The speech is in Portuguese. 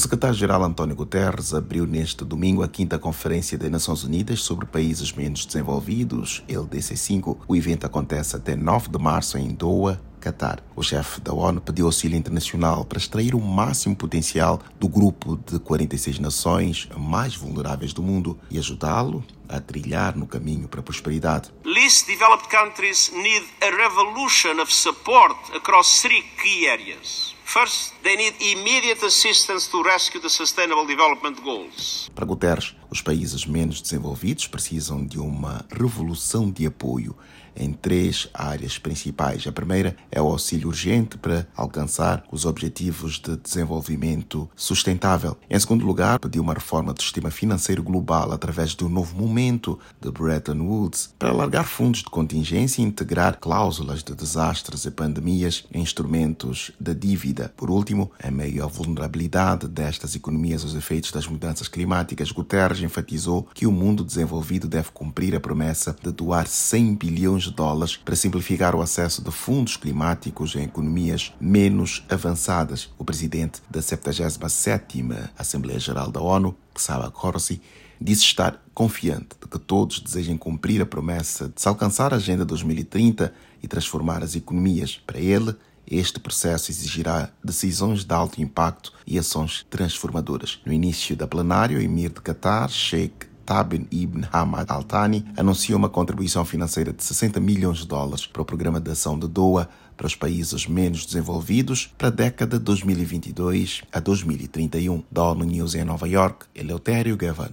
secretário-geral António Guterres abriu neste domingo a quinta Conferência das Nações Unidas sobre Países Menos Desenvolvidos, LDC5. O evento acontece até 9 de março em Doha, Qatar. O chefe da ONU pediu auxílio internacional para extrair o máximo potencial do grupo de 46 nações mais vulneráveis do mundo e ajudá-lo a trilhar no caminho para a prosperidade. Least developed countries need a revolution of support across three key areas. First, they need immediate assistance to rescue the Sustainable Development Goals. Para Guterres, os países menos desenvolvidos precisam de uma revolução de apoio em três áreas principais. A primeira é o auxílio urgente para alcançar os objetivos de desenvolvimento sustentável. Em segundo lugar, pediu uma reforma do sistema financeiro global através do novo momento de Bretton Woods para alargar fundos de contingência e integrar cláusulas de desastres e pandemias em instrumentos de dívida. Por último, em meio à vulnerabilidade destas economias aos efeitos das mudanças climáticas, Guterres enfatizou que o mundo desenvolvido deve cumprir a promessa de doar 100 bilhões de dólares para simplificar o acesso de fundos climáticos em economias menos avançadas. O presidente da 77ª Assembleia Geral da ONU, Ksaba Korsi, disse estar confiante de que todos desejem cumprir a promessa de se alcançar a Agenda 2030 e transformar as economias. Para ele, este processo exigirá decisões de alto impacto e ações transformadoras. No início da plenária, o emir de Qatar, Sheikh Tabin Ibn Hamad Al Thani, anunciou uma contribuição financeira de 60 milhões de dólares para o Programa de Ação de Doha para os países menos desenvolvidos para a década 2022 a 2031. Da ONU News em Nova York, Eleutério Gavan.